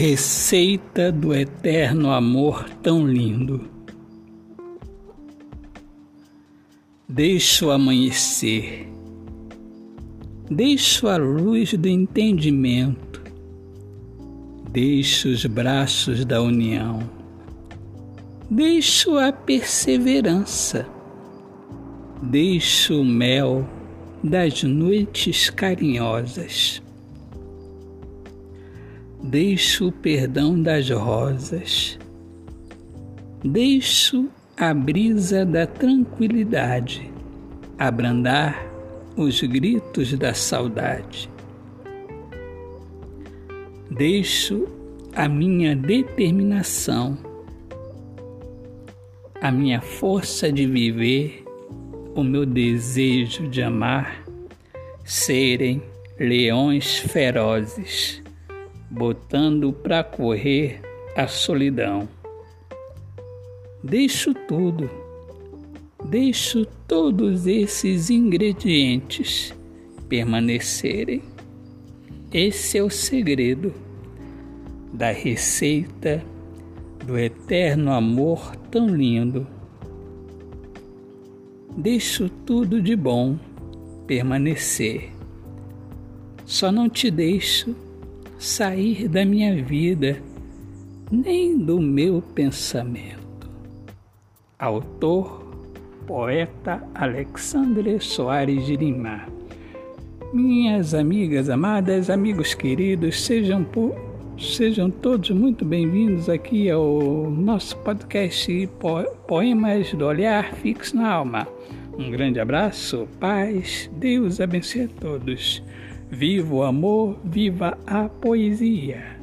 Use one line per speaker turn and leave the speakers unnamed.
Receita do eterno amor tão lindo. Deixo amanhecer, deixo a luz do entendimento, deixo os braços da união, deixo a perseverança, deixo o mel das noites carinhosas deixo o perdão das rosas, deixo a brisa da tranquilidade abrandar os gritos da saudade. Deixo a minha determinação, a minha força de viver, o meu desejo de amar serem leões ferozes botando para correr a solidão. Deixo tudo, deixo todos esses ingredientes permanecerem. Esse é o segredo da receita do eterno amor tão lindo. Deixo tudo de bom permanecer. Só não te deixo sair da minha vida, nem do meu pensamento. Autor, poeta Alexandre Soares de Lima. Minhas amigas amadas, amigos queridos, sejam, sejam todos muito bem-vindos aqui ao nosso podcast Poemas do Olhar Fixo na Alma. Um grande abraço, paz, Deus abençoe a todos. Viva o amor, viva a poesia!